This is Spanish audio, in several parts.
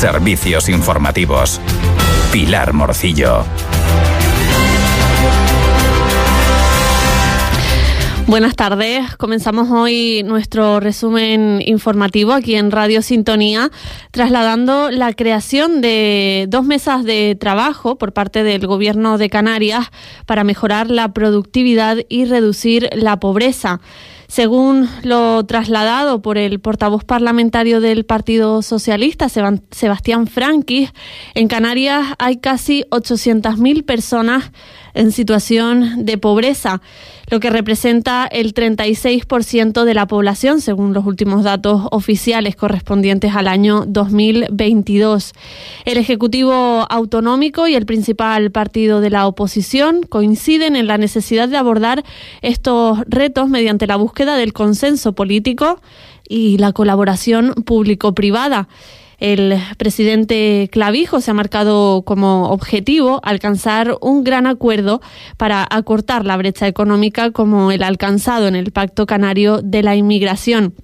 Servicios informativos. Pilar Morcillo. Buenas tardes. Comenzamos hoy nuestro resumen informativo aquí en Radio Sintonía, trasladando la creación de dos mesas de trabajo por parte del Gobierno de Canarias para mejorar la productividad y reducir la pobreza. Según lo trasladado por el portavoz parlamentario del Partido Socialista, Sebastián Franquis, en Canarias hay casi 800.000 personas en situación de pobreza, lo que representa el 36% de la población, según los últimos datos oficiales correspondientes al año 2022. El Ejecutivo Autonómico y el principal partido de la oposición coinciden en la necesidad de abordar estos retos mediante la búsqueda del consenso político y la colaboración público-privada. El presidente Clavijo se ha marcado como objetivo alcanzar un gran acuerdo para acortar la brecha económica como el alcanzado en el Pacto Canario de la Inmigración.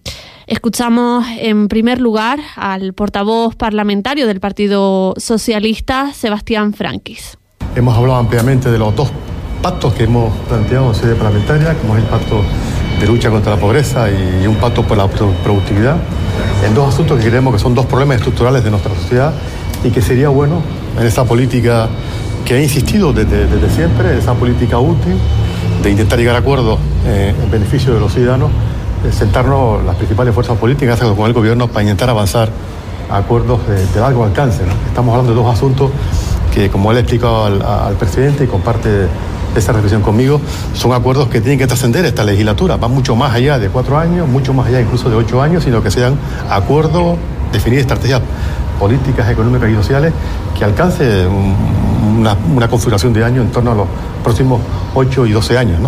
Escuchamos en primer lugar al portavoz parlamentario del Partido Socialista, Sebastián Franquis. Hemos hablado ampliamente de los dos pactos que hemos planteado en sede parlamentaria, como es el pacto de lucha contra la pobreza y un pacto por la productividad en dos asuntos que creemos que son dos problemas estructurales de nuestra sociedad y que sería bueno en esa política que ha insistido desde, siempre, esa política útil de intentar llegar a acuerdos eh, en beneficio de los ciudadanos, sentarnos las principales fuerzas políticas con el gobierno para intentar avanzar a acuerdos de, largo alcance. Estamos hablando de dos asuntos que, como él ha explicado al, al presidente y comparte esa reflexión conmigo, son acuerdos que tienen que trascender esta legislatura, van mucho más allá de cuatro años, mucho más allá incluso de ocho años, sino que sean acuerdos, definir estrategias políticas, económicas y sociales que alcance una, configuración de años en torno a los próximos ocho y doce años.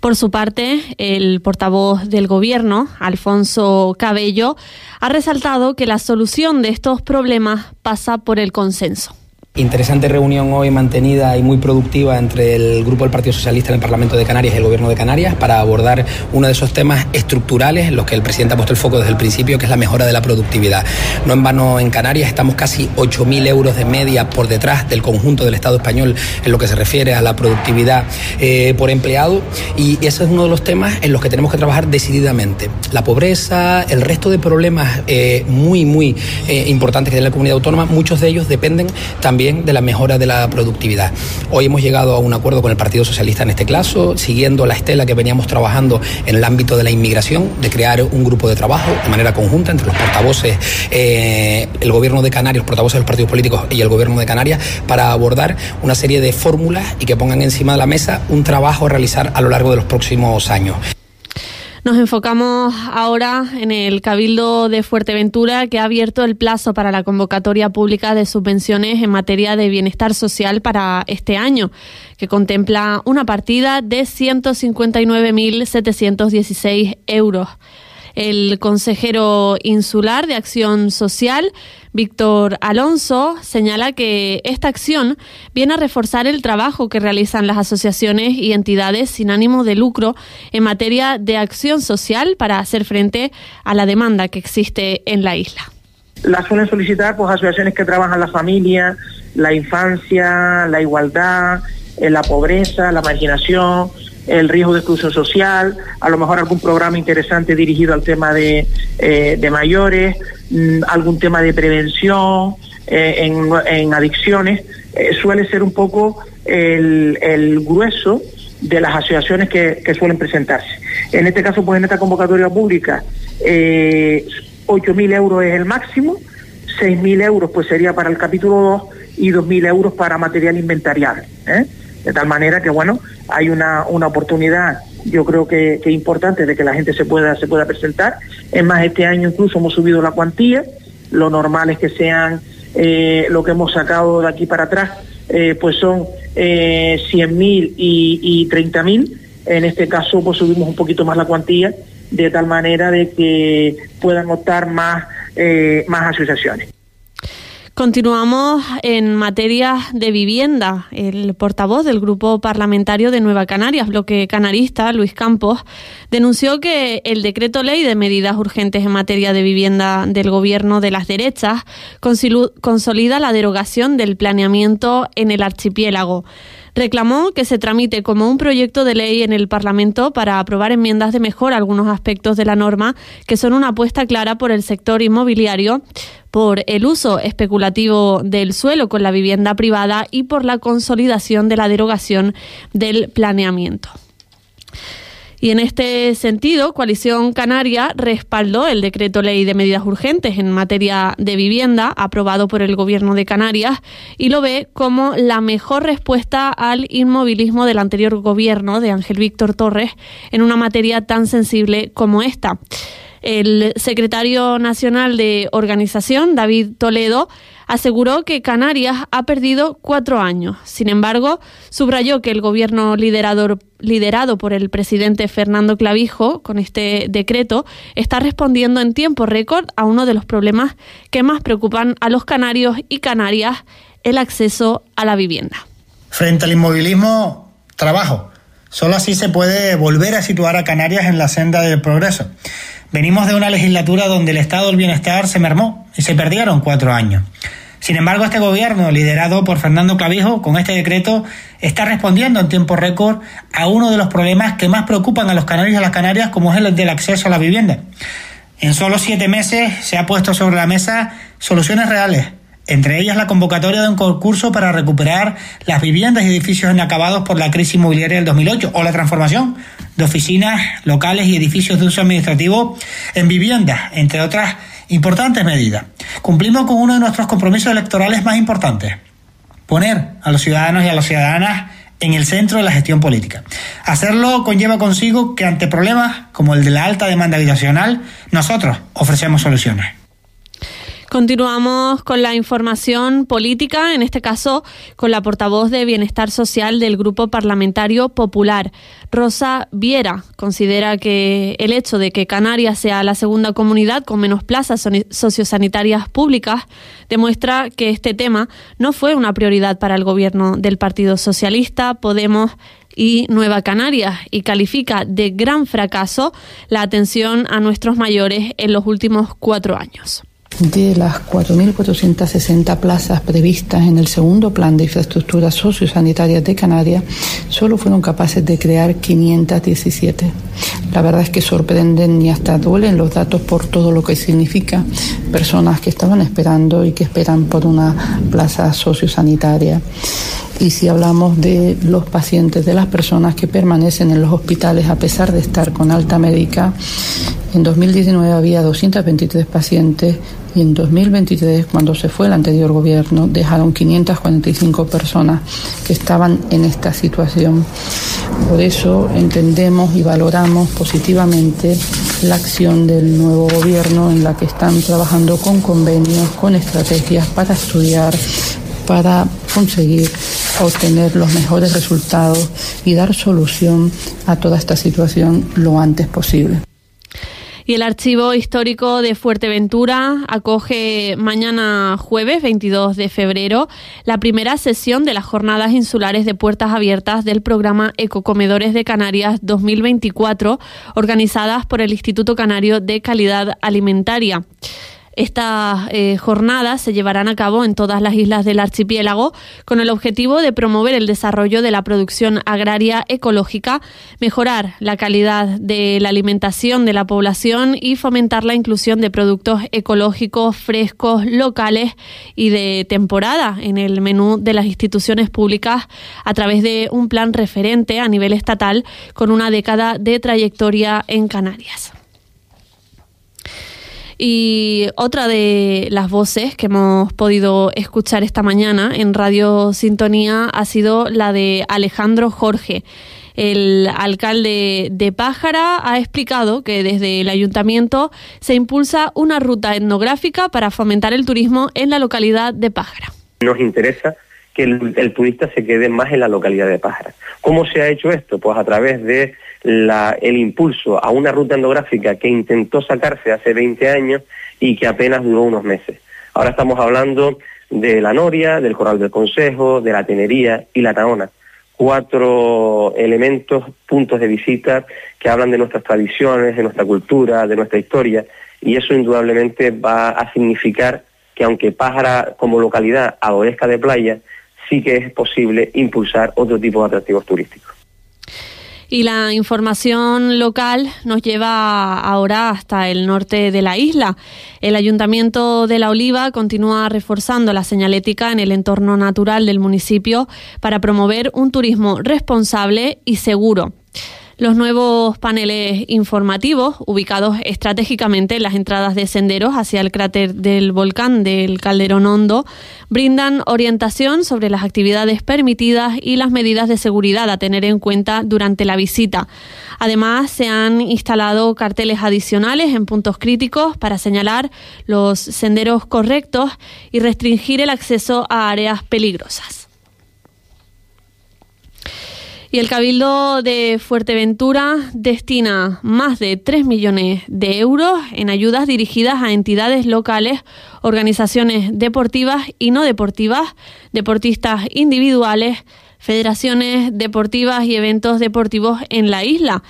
Por su parte, el portavoz del Gobierno, Alfonso Cabello, ha resaltado que la solución de estos problemas pasa por el consenso. Interesante reunión hoy mantenida y muy productiva entre el Grupo del Partido Socialista en el Parlamento de Canarias y el Gobierno de Canarias para abordar uno de esos temas estructurales en los que el presidente ha puesto el foco desde el principio, que es la mejora de la productividad. No en vano en Canarias estamos casi 8.000 euros de media por detrás del conjunto del Estado español en lo que se refiere a la productividad eh, por empleado y ese es uno de los temas en los que tenemos que trabajar decididamente. La pobreza, el resto de problemas eh, muy, muy eh, importantes que tiene la comunidad autónoma, muchos de ellos dependen también de la mejora de la productividad. Hoy hemos llegado a un acuerdo con el Partido Socialista en este caso, siguiendo la estela que veníamos trabajando en el ámbito de la inmigración, de crear un grupo de trabajo de manera conjunta entre los portavoces, eh, el gobierno de Canarias, los portavoces de los partidos políticos y el gobierno de Canarias, para abordar una serie de fórmulas y que pongan encima de la mesa un trabajo a realizar a lo largo de los próximos años. Nos enfocamos ahora en el Cabildo de Fuerteventura, que ha abierto el plazo para la convocatoria pública de subvenciones en materia de bienestar social para este año, que contempla una partida de 159.716 euros. El consejero insular de Acción Social, Víctor Alonso, señala que esta acción viene a reforzar el trabajo que realizan las asociaciones y entidades sin ánimo de lucro en materia de acción social para hacer frente a la demanda que existe en la isla. La suelen solicitar pues asociaciones que trabajan la familia, la infancia, la igualdad, eh, la pobreza, la marginación, el riesgo de exclusión social, a lo mejor algún programa interesante dirigido al tema de, eh, mayores, mm, algún tema de prevención eh, en, adicciones, eh, suele ser un poco el, grueso de las asociaciones que, suelen presentarse. En este caso, pues en esta convocatoria pública, eh, 8.000 euros es el máximo, 6.000 euros pues sería para el capítulo 2 y 2.000 euros para material inventarial. De tal manera que, bueno, hay una, una oportunidad, yo creo que, que, importante, de que la gente se pueda, se pueda presentar. Es más, este año incluso hemos subido la cuantía. Lo normal es que sean eh, lo que hemos sacado de aquí para atrás, eh, pues son eh, 100.000 y, y 30.000. En este caso, pues subimos un poquito más la cuantía, de tal manera de que puedan optar más, eh, más asociaciones. Continuamos en materia de vivienda. El portavoz del Grupo Parlamentario de Nueva Canarias, bloque canarista, Luis Campos, denunció que el decreto ley de medidas urgentes en materia de vivienda del gobierno de las derechas consolida la derogación del planeamiento en el archipiélago reclamó que se tramite como un proyecto de ley en el Parlamento para aprobar enmiendas de mejora algunos aspectos de la norma que son una apuesta clara por el sector inmobiliario, por el uso especulativo del suelo con la vivienda privada y por la consolidación de la derogación del planeamiento. Y en este sentido, Coalición Canaria respaldó el decreto ley de medidas urgentes en materia de vivienda aprobado por el Gobierno de Canarias y lo ve como la mejor respuesta al inmovilismo del anterior gobierno de Ángel Víctor Torres en una materia tan sensible como esta. El secretario nacional de organización, David Toledo, aseguró que Canarias ha perdido cuatro años. Sin embargo, subrayó que el gobierno liderado, liderado por el presidente Fernando Clavijo, con este decreto, está respondiendo en tiempo récord a uno de los problemas que más preocupan a los canarios y canarias, el acceso a la vivienda. Frente al inmovilismo, trabajo. Solo así se puede volver a situar a Canarias en la senda del progreso. Venimos de una legislatura donde el estado del bienestar se mermó y se perdieron cuatro años. Sin embargo, este gobierno, liderado por Fernando Clavijo, con este decreto, está respondiendo en tiempo récord a uno de los problemas que más preocupan a los canarios y a las canarias, como es el del acceso a la vivienda. En solo siete meses se ha puesto sobre la mesa soluciones reales, entre ellas la convocatoria de un concurso para recuperar las viviendas y edificios inacabados por la crisis inmobiliaria del 2008 o la transformación de oficinas locales y edificios de uso administrativo en viviendas, entre otras importantes medidas. Cumplimos con uno de nuestros compromisos electorales más importantes, poner a los ciudadanos y a las ciudadanas en el centro de la gestión política. Hacerlo conlleva consigo que ante problemas como el de la alta demanda habitacional, nosotros ofrecemos soluciones. Continuamos con la información política, en este caso con la portavoz de Bienestar Social del Grupo Parlamentario Popular. Rosa Viera considera que el hecho de que Canarias sea la segunda comunidad con menos plazas sociosanitarias públicas demuestra que este tema no fue una prioridad para el gobierno del Partido Socialista, Podemos y Nueva Canarias y califica de gran fracaso la atención a nuestros mayores en los últimos cuatro años. De las 4.460 plazas previstas en el segundo plan de infraestructuras sociosanitarias de Canarias, solo fueron capaces de crear 517. La verdad es que sorprenden y hasta duelen los datos por todo lo que significa personas que estaban esperando y que esperan por una plaza sociosanitaria. Y si hablamos de los pacientes, de las personas que permanecen en los hospitales a pesar de estar con alta médica, en 2019 había 223 pacientes y en 2023, cuando se fue el anterior gobierno, dejaron 545 personas que estaban en esta situación. Por eso entendemos y valoramos positivamente la acción del nuevo gobierno en la que están trabajando con convenios, con estrategias para estudiar, para conseguir obtener los mejores resultados y dar solución a toda esta situación lo antes posible. Y el Archivo Histórico de Fuerteventura acoge mañana jueves 22 de febrero la primera sesión de las jornadas insulares de puertas abiertas del programa Ecocomedores de Canarias 2024 organizadas por el Instituto Canario de Calidad Alimentaria. Estas eh, jornadas se llevarán a cabo en todas las islas del archipiélago con el objetivo de promover el desarrollo de la producción agraria ecológica, mejorar la calidad de la alimentación de la población y fomentar la inclusión de productos ecológicos frescos, locales y de temporada en el menú de las instituciones públicas a través de un plan referente a nivel estatal con una década de trayectoria en Canarias. Y otra de las voces que hemos podido escuchar esta mañana en Radio Sintonía ha sido la de Alejandro Jorge. El alcalde de Pájara ha explicado que desde el ayuntamiento se impulsa una ruta etnográfica para fomentar el turismo en la localidad de Pájara. Nos interesa que el, turista se quede más en la localidad de Pájara. ¿Cómo se ha hecho esto? Pues a través de el impulso a una ruta endográfica que intentó sacarse hace 20 años y que apenas duró unos meses. Ahora estamos hablando de la Noria, del Corral del Consejo, de la Tenería y la Taona. Cuatro elementos, puntos de visita que hablan de nuestras tradiciones, de nuestra cultura, de nuestra historia, y eso indudablemente va a significar que aunque Pájara como localidad adorezca de playa, sí que es posible impulsar otro tipo de atractivos turísticos. Y la información local nos lleva ahora hasta el norte de la isla. El Ayuntamiento de La Oliva continúa reforzando la señalética en el entorno natural del municipio para promover un turismo responsable y seguro. Los nuevos paneles informativos, ubicados estratégicamente en las entradas de senderos hacia el cráter del volcán del Calderón Hondo, brindan orientación sobre las actividades permitidas y las medidas de seguridad a tener en cuenta durante la visita. Además, se han instalado carteles adicionales en puntos críticos para señalar los senderos correctos y restringir el acceso a áreas peligrosas. Y el Cabildo de Fuerteventura destina más de 3 millones de euros en ayudas dirigidas a entidades locales, organizaciones deportivas y no deportivas, deportistas individuales, federaciones deportivas y eventos deportivos en la isla.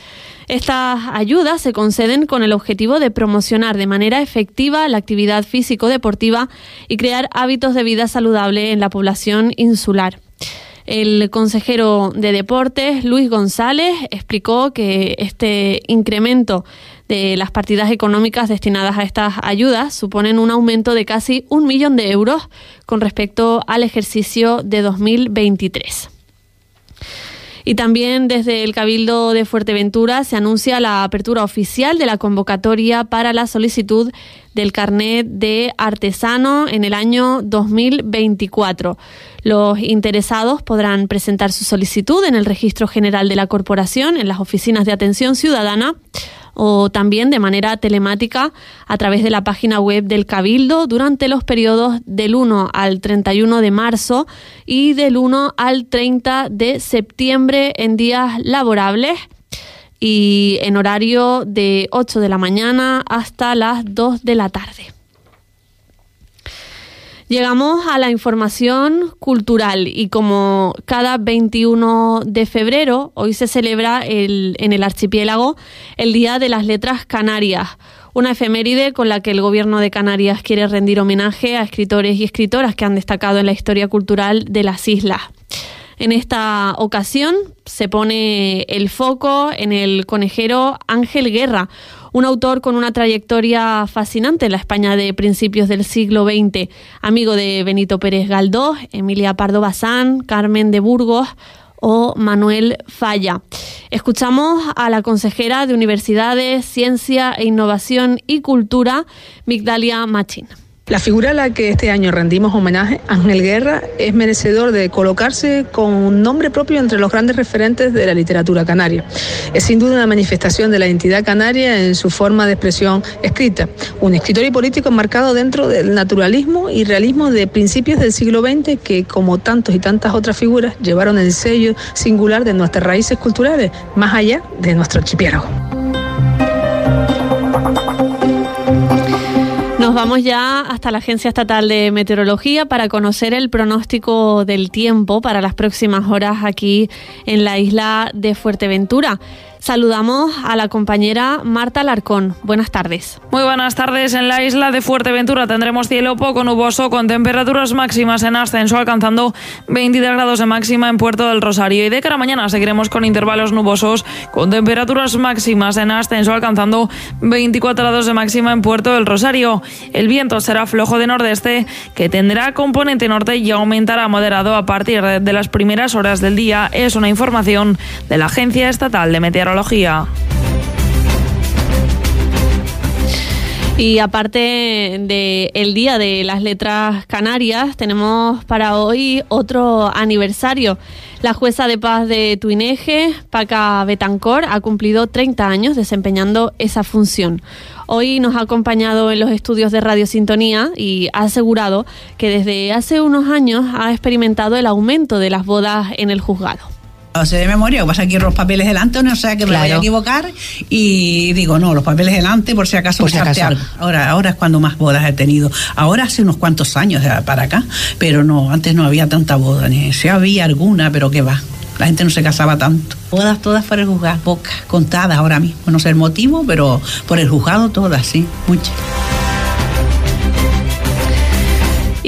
Estas ayudas se conceden con el objetivo de promocionar de manera efectiva la actividad físico-deportiva y crear hábitos de vida saludable en la población insular. El consejero de Deportes, Luis González, explicó que este incremento de las partidas económicas destinadas a estas ayudas suponen un aumento de casi un millón de euros con respecto al ejercicio de 2023. Y también desde el Cabildo de Fuerteventura se anuncia la apertura oficial de la convocatoria para la solicitud del carnet de artesano en el año 2024. Los interesados podrán presentar su solicitud en el Registro General de la Corporación, en las oficinas de atención ciudadana o también de manera telemática a través de la página web del Cabildo durante los periodos del 1 al 31 de marzo y del 1 al 30 de septiembre en días laborables y en horario de 8 de la mañana hasta las 2 de la tarde. Llegamos a la información cultural y como cada 21 de febrero, hoy se celebra el, en el archipiélago el Día de las Letras Canarias, una efeméride con la que el Gobierno de Canarias quiere rendir homenaje a escritores y escritoras que han destacado en la historia cultural de las islas. En esta ocasión se pone el foco en el conejero Ángel Guerra, un autor con una trayectoria fascinante en la España de principios del siglo XX, amigo de Benito Pérez Galdós, Emilia Pardo Bazán, Carmen de Burgos o Manuel Falla. Escuchamos a la consejera de Universidades, Ciencia e Innovación y Cultura, Migdalia Machín. La figura a la que este año rendimos homenaje, Ángel Guerra, es merecedor de colocarse con un nombre propio entre los grandes referentes de la literatura canaria. Es sin duda una manifestación de la identidad canaria en su forma de expresión escrita. Un escritor y político marcado dentro del naturalismo y realismo de principios del siglo XX que, como tantos y tantas otras figuras, llevaron el sello singular de nuestras raíces culturales, más allá de nuestro archipiélago. Vamos ya hasta la Agencia Estatal de Meteorología para conocer el pronóstico del tiempo para las próximas horas aquí en la isla de Fuerteventura. Saludamos a la compañera Marta Larcón. Buenas tardes. Muy buenas tardes. En la isla de Fuerteventura tendremos cielo poco nuboso con temperaturas máximas en ascenso alcanzando 23 grados de máxima en Puerto del Rosario. Y de cara a mañana seguiremos con intervalos nubosos con temperaturas máximas en ascenso alcanzando 24 grados de máxima en Puerto del Rosario. El viento será flojo de nordeste que tendrá componente norte y aumentará moderado a partir de las primeras horas del día. Es una información de la Agencia Estatal de Meteorología. Y aparte del Día de las Letras Canarias, tenemos para hoy otro aniversario. La jueza de paz de Tuineje, Paca Betancor, ha cumplido 30 años desempeñando esa función. Hoy nos ha acompañado en los estudios de Radio Sintonía y ha asegurado que desde hace unos años ha experimentado el aumento de las bodas en el juzgado sé de memoria, que pasa los papeles delante, no sé que me voy a equivocar y digo, no, los papeles delante por si acaso por si acaso. algo. Ahora, ahora es cuando más bodas he tenido. Ahora hace unos cuantos años para acá, pero no, antes no había tanta boda, ni si había alguna, pero qué va. La gente no se casaba tanto. Bodas todas por el juzgado, pocas, contadas ahora mismo. No sé el motivo, pero por el juzgado todas, sí, muchas.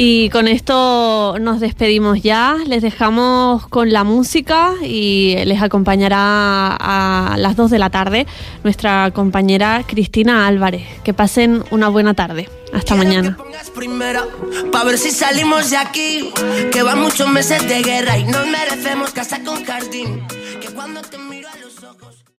Y con esto nos despedimos ya, les dejamos con la música y les acompañará a las 2 de la tarde nuestra compañera Cristina Álvarez. Que pasen una buena tarde. Hasta mañana. Para ver si salimos de aquí, que van muchos meses de guerra y nos merecemos casa con jardín. Que cuando te miro